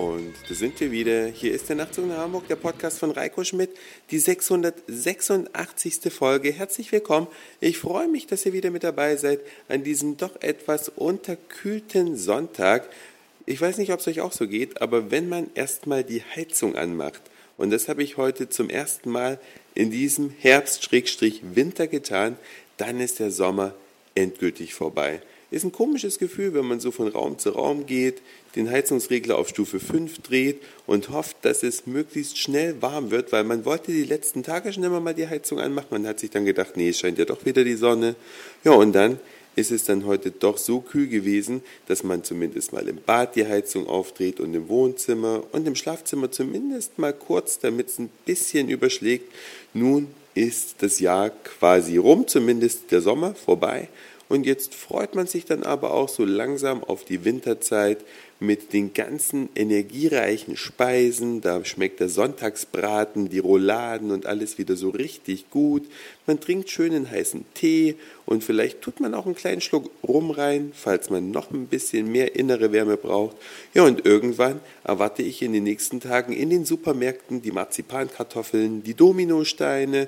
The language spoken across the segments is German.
Und da sind wir wieder. Hier ist der Nachtzug nach Hamburg, der Podcast von Reiko Schmidt, die 686. Folge. Herzlich willkommen. Ich freue mich, dass ihr wieder mit dabei seid an diesem doch etwas unterkühlten Sonntag. Ich weiß nicht, ob es euch auch so geht, aber wenn man erstmal die Heizung anmacht, und das habe ich heute zum ersten Mal in diesem Herbst-Winter getan, dann ist der Sommer endgültig vorbei. Ist ein komisches Gefühl, wenn man so von Raum zu Raum geht, den Heizungsregler auf Stufe 5 dreht und hofft, dass es möglichst schnell warm wird, weil man wollte die letzten Tage schon immer mal die Heizung anmachen. Man hat sich dann gedacht, nee, es scheint ja doch wieder die Sonne. Ja, und dann ist es dann heute doch so kühl gewesen, dass man zumindest mal im Bad die Heizung aufdreht und im Wohnzimmer und im Schlafzimmer zumindest mal kurz, damit es ein bisschen überschlägt. Nun ist das Jahr quasi rum, zumindest der Sommer vorbei und jetzt freut man sich dann aber auch so langsam auf die Winterzeit mit den ganzen energiereichen Speisen. Da schmeckt der Sonntagsbraten, die Rouladen und alles wieder so richtig gut. Man trinkt schönen heißen Tee und vielleicht tut man auch einen kleinen Schluck rum rein, falls man noch ein bisschen mehr innere Wärme braucht. Ja, und irgendwann erwarte ich in den nächsten Tagen in den Supermärkten die Marzipankartoffeln, die Dominosteine,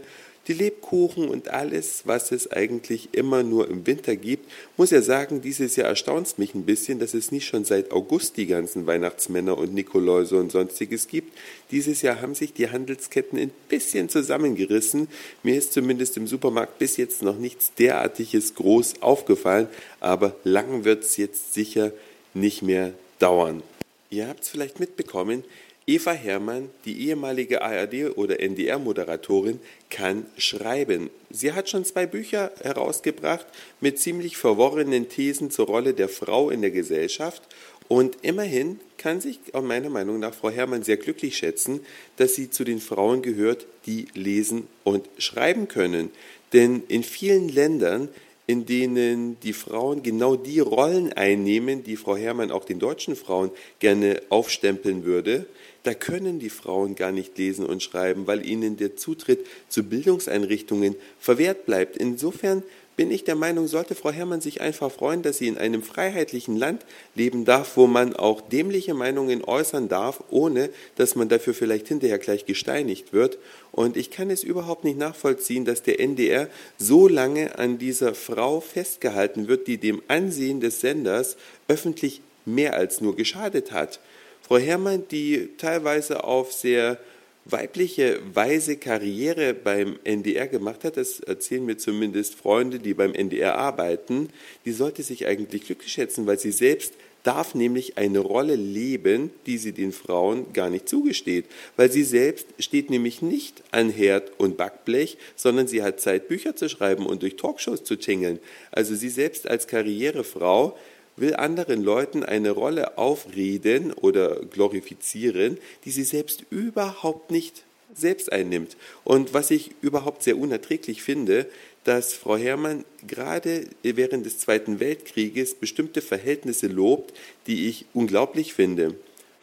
die Lebkuchen und alles, was es eigentlich immer nur im Winter gibt. Muss ja sagen, dieses Jahr erstaunt es mich ein bisschen, dass es nicht schon seit August die ganzen Weihnachtsmänner und Nikoläuse und sonstiges gibt. Dieses Jahr haben sich die Handelsketten ein bisschen zusammengerissen. Mir ist zumindest im Supermarkt bis jetzt noch nichts derartiges groß aufgefallen, aber lang wird es jetzt sicher nicht mehr dauern. Ihr habt es vielleicht mitbekommen, Eva Herrmann, die ehemalige ARD- oder NDR-Moderatorin, kann schreiben. Sie hat schon zwei Bücher herausgebracht mit ziemlich verworrenen Thesen zur Rolle der Frau in der Gesellschaft. Und immerhin kann sich meiner Meinung nach Frau Herrmann sehr glücklich schätzen, dass sie zu den Frauen gehört, die lesen und schreiben können. Denn in vielen Ländern in denen die Frauen genau die Rollen einnehmen, die Frau Herrmann auch den deutschen Frauen gerne aufstempeln würde, da können die Frauen gar nicht lesen und schreiben, weil ihnen der Zutritt zu Bildungseinrichtungen verwehrt bleibt. Insofern bin ich der Meinung, sollte Frau Herrmann sich einfach freuen, dass sie in einem freiheitlichen Land leben darf, wo man auch dämliche Meinungen äußern darf, ohne dass man dafür vielleicht hinterher gleich gesteinigt wird. Und ich kann es überhaupt nicht nachvollziehen, dass der NDR so lange an dieser Frau festgehalten wird, die dem Ansehen des Senders öffentlich mehr als nur geschadet hat. Frau Herrmann, die teilweise auf sehr weibliche Weise Karriere beim NDR gemacht hat, das erzählen mir zumindest Freunde, die beim NDR arbeiten, die sollte sich eigentlich glücklich schätzen, weil sie selbst darf nämlich eine Rolle leben, die sie den Frauen gar nicht zugesteht, weil sie selbst steht nämlich nicht an Herd und Backblech, sondern sie hat Zeit, Bücher zu schreiben und durch Talkshows zu tingeln. Also sie selbst als Karrierefrau will anderen Leuten eine Rolle aufreden oder glorifizieren, die sie selbst überhaupt nicht selbst einnimmt. Und was ich überhaupt sehr unerträglich finde, dass Frau Herrmann gerade während des Zweiten Weltkrieges bestimmte Verhältnisse lobt, die ich unglaublich finde.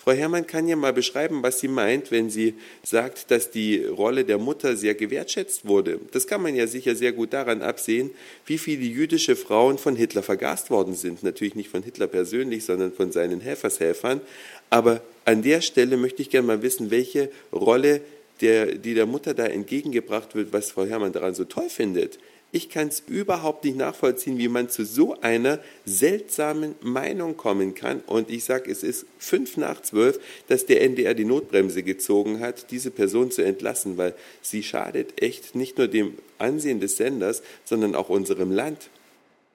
Frau Herrmann kann ja mal beschreiben, was sie meint, wenn sie sagt, dass die Rolle der Mutter sehr gewertschätzt wurde. Das kann man ja sicher sehr gut daran absehen, wie viele jüdische Frauen von Hitler vergast worden sind. Natürlich nicht von Hitler persönlich, sondern von seinen Helfershelfern. Aber an der Stelle möchte ich gerne mal wissen, welche Rolle der, die der Mutter da entgegengebracht wird, was Frau Herrmann daran so toll findet. Ich kann es überhaupt nicht nachvollziehen, wie man zu so einer seltsamen Meinung kommen kann. Und ich sage, es ist fünf nach zwölf, dass der NDR die Notbremse gezogen hat, diese Person zu entlassen, weil sie schadet echt nicht nur dem Ansehen des Senders, sondern auch unserem Land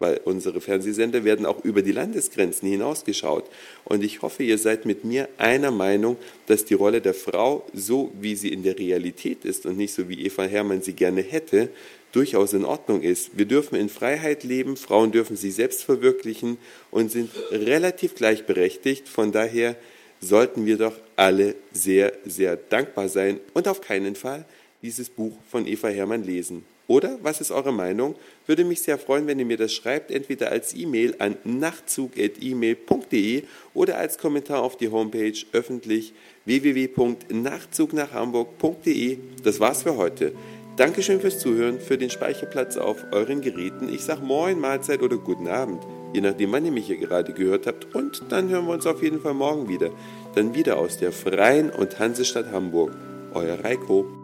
weil unsere Fernsehsender werden auch über die Landesgrenzen hinausgeschaut. Und ich hoffe, ihr seid mit mir einer Meinung, dass die Rolle der Frau, so wie sie in der Realität ist und nicht so wie Eva Herrmann sie gerne hätte, durchaus in Ordnung ist. Wir dürfen in Freiheit leben, Frauen dürfen sich selbst verwirklichen und sind relativ gleichberechtigt. Von daher sollten wir doch alle sehr, sehr dankbar sein und auf keinen Fall dieses Buch von Eva Herrmann lesen. Oder, was ist eure Meinung? Würde mich sehr freuen, wenn ihr mir das schreibt, entweder als E-Mail an nachtzug.email.de oder als Kommentar auf die Homepage öffentlich www.nachzugnachhamburg.de. Das war's für heute. Dankeschön fürs Zuhören, für den Speicherplatz auf euren Geräten. Ich sag Moin, Mahlzeit oder Guten Abend, je nachdem, wann ihr mich hier gerade gehört habt. Und dann hören wir uns auf jeden Fall morgen wieder. dann wieder aus der Freien und Hansestadt Hamburg. Euer Reiko.